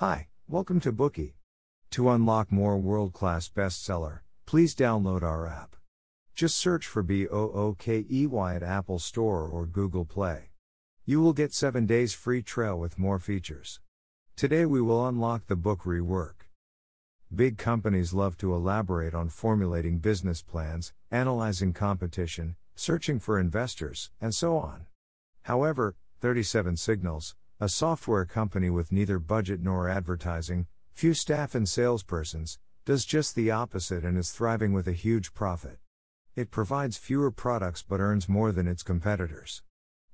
Hi, welcome to Bookey. To unlock more world class bestseller, please download our app. Just search for B O O K E Y at Apple Store or Google Play. You will get 7 days free trial with more features. Today we will unlock the book rework. Big companies love to elaborate on formulating business plans, analyzing competition, searching for investors, and so on. However, 37 Signals, a software company with neither budget nor advertising, few staff and salespersons, does just the opposite and is thriving with a huge profit. It provides fewer products but earns more than its competitors.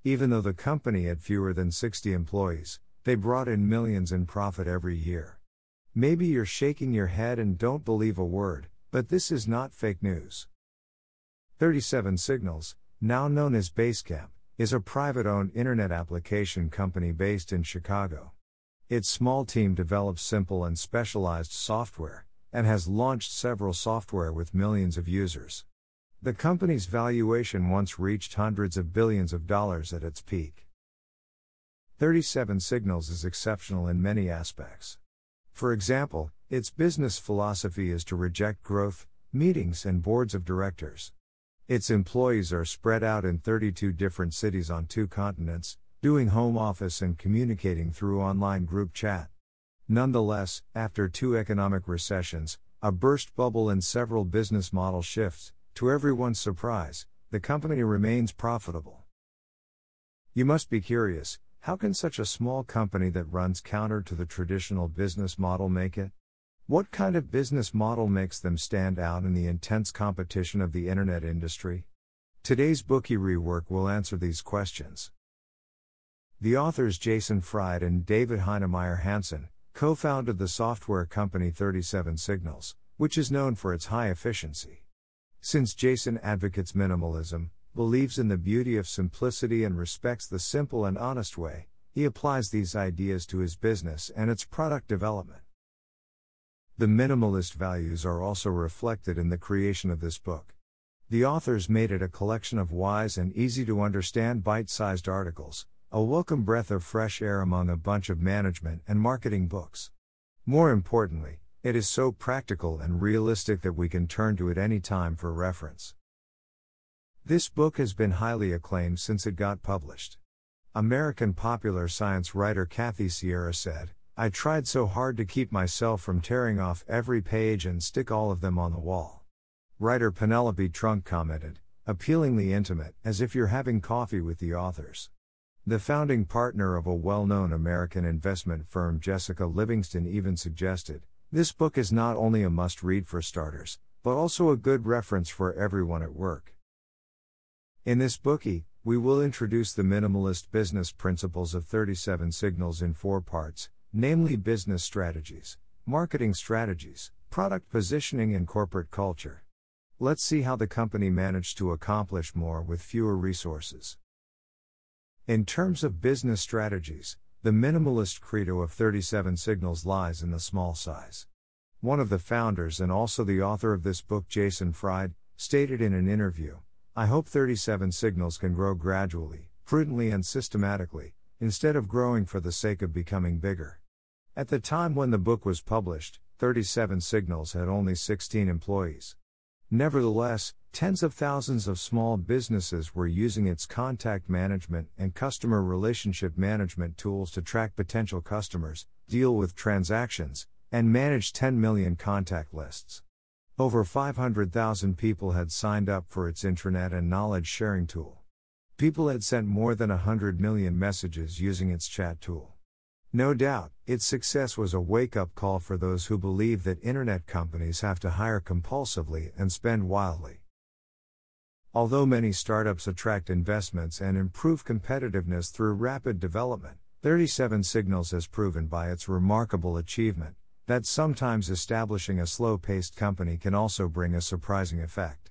Even though the company had fewer than 60 employees, they brought in millions in profit every year. Maybe you're shaking your head and don't believe a word, but this is not fake news. 37 Signals, now known as Basecamp, is a private owned internet application company based in Chicago. Its small team develops simple and specialized software, and has launched several software with millions of users. The company's valuation once reached hundreds of billions of dollars at its peak. 37 Signals is exceptional in many aspects. For example, its business philosophy is to reject growth, meetings, and boards of directors. Its employees are spread out in 32 different cities on two continents, doing home office and communicating through online group chat. Nonetheless, after two economic recessions, a burst bubble, and several business model shifts, to everyone's surprise, the company remains profitable. You must be curious how can such a small company that runs counter to the traditional business model make it? What kind of business model makes them stand out in the intense competition of the internet industry? Today's Bookey rework will answer these questions. The authors Jason Fried and David Heinemeier Hansson co founded the software company 37 Signals, which is known for its high efficiency. Since Jason advocates minimalism, believes in the beauty of simplicity, and respects the simple and honest way, he applies these ideas to his business and its product development. The minimalist values are also reflected in the creation of this book. The authors made it a collection of wise and easy to understand bite sized articles, a welcome breath of fresh air among a bunch of management and marketing books. More importantly, it is so practical and realistic that we can turn to it any time for reference. This book has been highly acclaimed since it got published. American popular science writer Kathy Sierra said, I tried so hard to keep myself from tearing off every page and stick all of them on the wall. Writer Penelope Trunk commented, appealingly intimate, as if you're having coffee with the authors. The founding partner of a well known American investment firm, Jessica Livingston, even suggested this book is not only a must read for starters, but also a good reference for everyone at work. In this Bookey, we will introduce the minimalist business principles of 37 signals in four parts namely business strategies, marketing strategies, product positioning, and corporate culture. Let's see how the company managed to accomplish more with fewer resources. In terms of business strategies, the minimalist credo of 37 Signals lies in the small size. One of the founders and also the author of this book, Jason Fried, stated in an interview I hope 37 Signals can grow gradually, prudently, and systematically, instead of growing for the sake of becoming bigger. At the time when the book was published, 37 Signals had only 16 employees. Nevertheless, tens of thousands of small businesses were using its contact management and customer relationship management tools to track potential customers, deal with transactions, and manage 10 million contact lists. Over 500,000 people had signed up for its intranet and knowledge sharing tool. People had sent more than 100 million messages using its chat tool. No doubt, its success was a wake up call for those who believe that internet companies have to hire compulsively and spend wildly. Although many startups attract investments and improve competitiveness through rapid development, 37 Signals has proven by its remarkable achievement that sometimes establishing a slow paced company can also bring a surprising effect.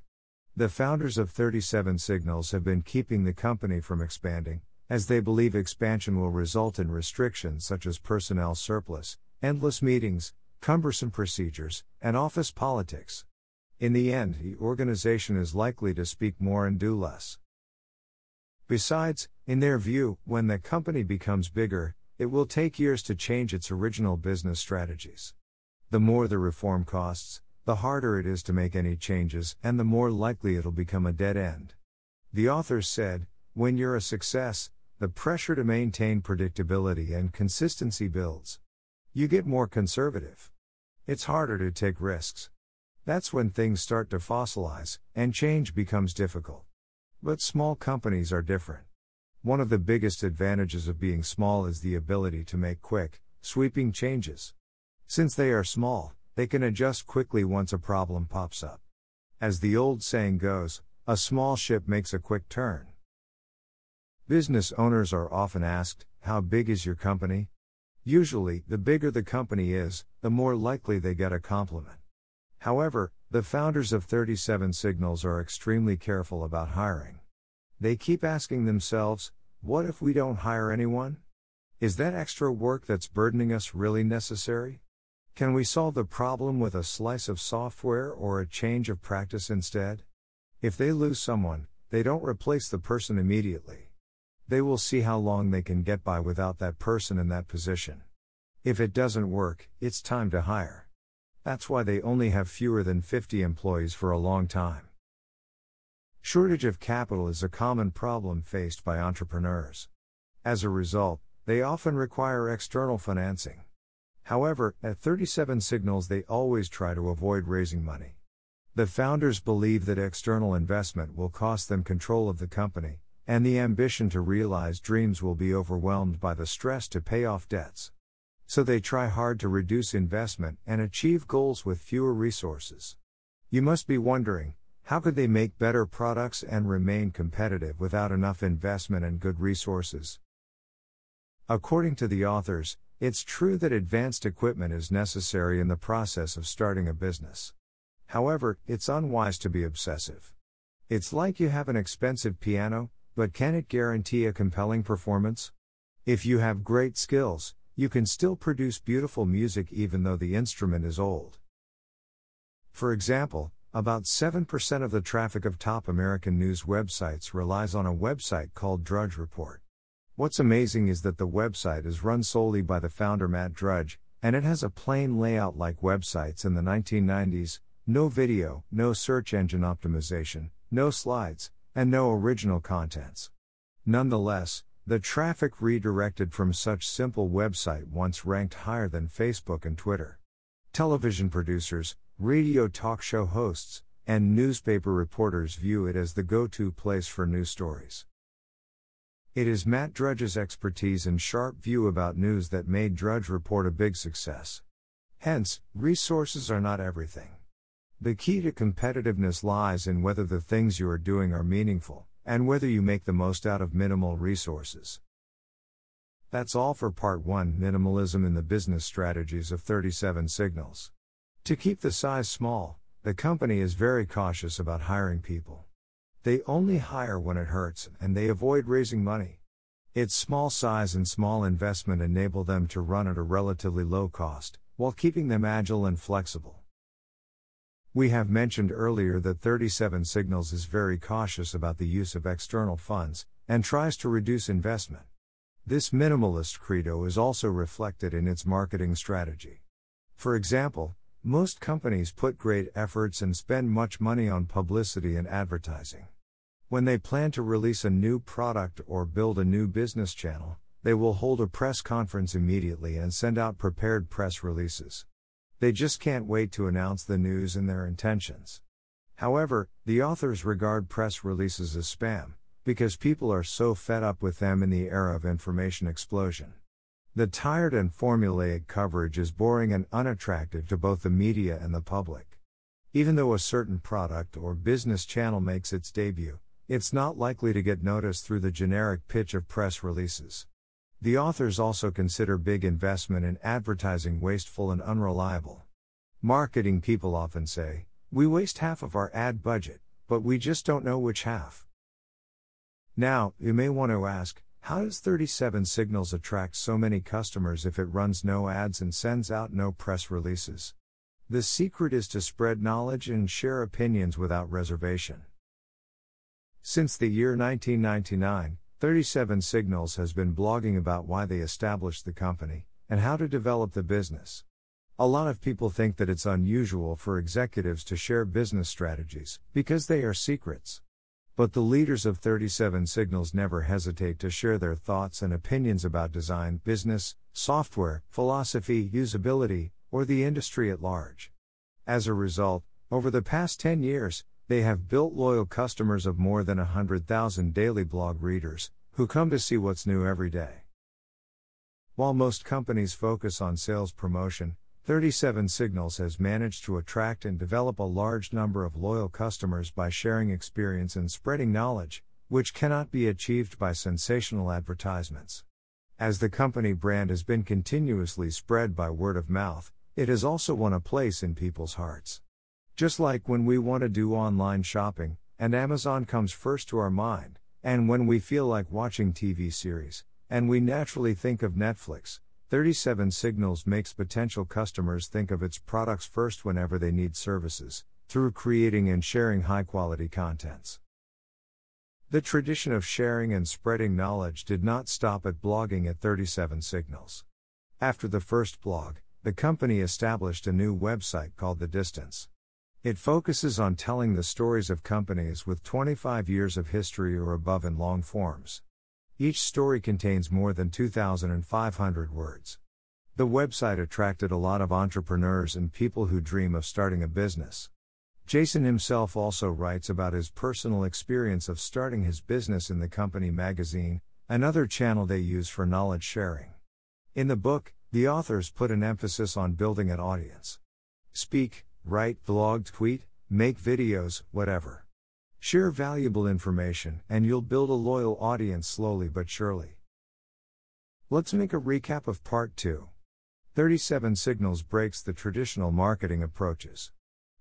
The founders of 37 Signals have been keeping the company from expanding, as they believe expansion will result in restrictions such as personnel surplus, endless meetings, cumbersome procedures, and office politics. In the end, the organization is likely to speak more and do less. Besides, in their view, when the company becomes bigger, it will take years to change its original business strategies. The more the reform costs, the harder it is to make any changes, and the more likely it'll become a dead end. The authors said, when you're a success, the pressure to maintain predictability and consistency builds. You get more conservative. It's harder to take risks. That's when things start to fossilize, and change becomes difficult. But small companies are different. One of the biggest advantages of being small is the ability to make quick, sweeping changes. Since they are small, they can adjust quickly once a problem pops up. As the old saying goes, a small ship makes a quick turn. Business owners are often asked, How big is your company? Usually, the bigger the company is, the more likely they get a compliment. However, the founders of 37 Signals are extremely careful about hiring. They keep asking themselves, What if we don't hire anyone? Is that extra work that's burdening us really necessary? Can we solve the problem with a slice of software or a change of practice instead? If they lose someone, they don't replace the person immediately. They will see how long they can get by without that person in that position. If it doesn't work, it's time to hire. That's why they only have fewer than 50 employees for a long time. Shortage of capital is a common problem faced by entrepreneurs. As a result, they often require external financing. However, at 37 Signals, they always try to avoid raising money. The founders believe that external investment will cost them control of the company, and the ambition to realize dreams will be overwhelmed by the stress to pay off debts. So they try hard to reduce investment and achieve goals with fewer resources. You must be wondering, how could they make better products and remain competitive without enough investment and good resources? According to the authors, it's true that advanced equipment is necessary in the process of starting a business. However, it's unwise to be obsessive. It's like you have an expensive piano, but can it guarantee a compelling performance? If you have great skills, you can still produce beautiful music even though the instrument is old. For example, about 7% of the traffic of top American news websites relies on a website called Drudge Report. What's amazing is that the website is run solely by the founder Matt Drudge, and it has a plain layout like websites in the 1990s no video, no search engine optimization, no slides, and no original contents. Nonetheless, the traffic redirected from such simple website once ranked higher than Facebook and Twitter. Television producers, radio talk show hosts, and newspaper reporters view it as the go to place for news stories. It is Matt Drudge's expertise and sharp view about news that made Drudge Report a big success. Hence, resources are not everything. The key to competitiveness lies in whether the things you are doing are meaningful, and whether you make the most out of minimal resources. That's all for Part 1 Minimalism in the Business Strategies of 37 Signals. To keep the size small, the company is very cautious about hiring people. They only hire when it hurts, and they avoid raising money. Its small size and small investment enable them to run at a relatively low cost, while keeping them agile and flexible. We have mentioned earlier that 37 Signals is very cautious about the use of external funds, and tries to reduce investment. This minimalist credo is also reflected in its marketing strategy. For example, most companies put great efforts and spend much money on publicity and advertising. When they plan to release a new product or build a new business channel, they will hold a press conference immediately and send out prepared press releases. They just can't wait to announce the news and their intentions. However, the authors regard press releases as spam, because people are so fed up with them in the era of information explosion. The tired and formulaic coverage is boring and unattractive to both the media and the public. Even though a certain product or business channel makes its debut, it's not likely to get noticed through the generic pitch of press releases. The authors also consider big investment in advertising wasteful and unreliable. Marketing people often say, We waste half of our ad budget, but we just don't know which half. Now, you may want to ask, how does 37 Signals attract so many customers if it runs no ads and sends out no press releases? The secret is to spread knowledge and share opinions without reservation. Since the year 1999, 37 Signals has been blogging about why they established the company and how to develop the business. A lot of people think that it's unusual for executives to share business strategies because they are secrets. But the leaders of 37 Signals never hesitate to share their thoughts and opinions about design, business, software, philosophy, usability, or the industry at large. As a result, over the past 10 years, they have built loyal customers of more than 100,000 daily blog readers, who come to see what's new every day. While most companies focus on sales promotion, 37 Signals has managed to attract and develop a large number of loyal customers by sharing experience and spreading knowledge, which cannot be achieved by sensational advertisements. As the company brand has been continuously spread by word of mouth, it has also won a place in people's hearts. Just like when we want to do online shopping, and Amazon comes first to our mind, and when we feel like watching TV series, and we naturally think of Netflix, 37 Signals makes potential customers think of its products first whenever they need services, through creating and sharing high quality contents. The tradition of sharing and spreading knowledge did not stop at blogging at 37 Signals. After the first blog, the company established a new website called The Distance. It focuses on telling the stories of companies with 25 years of history or above in long forms. Each story contains more than 2,500 words. The website attracted a lot of entrepreneurs and people who dream of starting a business. Jason himself also writes about his personal experience of starting his business in the company magazine, another channel they use for knowledge sharing. In the book, the authors put an emphasis on building an audience. Speak, write, blog, tweet, make videos, whatever. Share valuable information, and you'll build a loyal audience slowly but surely. Let's make a recap of Part 2. 37 Signals breaks the traditional marketing approaches.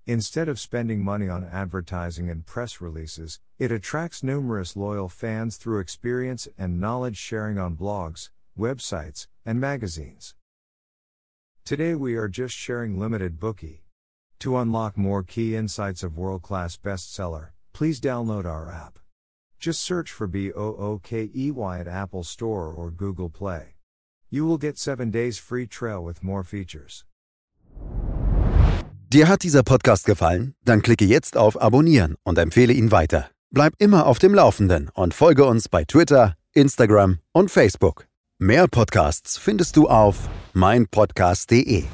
Instead of spending money on advertising and press releases, it attracts numerous loyal fans through experience and knowledge sharing on blogs, websites, and magazines. Today we are just sharing limited Bookey. To unlock more key insights of world class bestseller, please download our app. Just search for BOOKEY at Apple Store or Google Play. You will get 7 days free trial with more features. Dir hat dieser Podcast gefallen? Dann klicke jetzt auf Abonnieren und empfehle ihn weiter. Bleib immer auf dem Laufenden und folge uns bei Twitter, Instagram und Facebook. Mehr Podcasts findest du auf meinpodcast.de.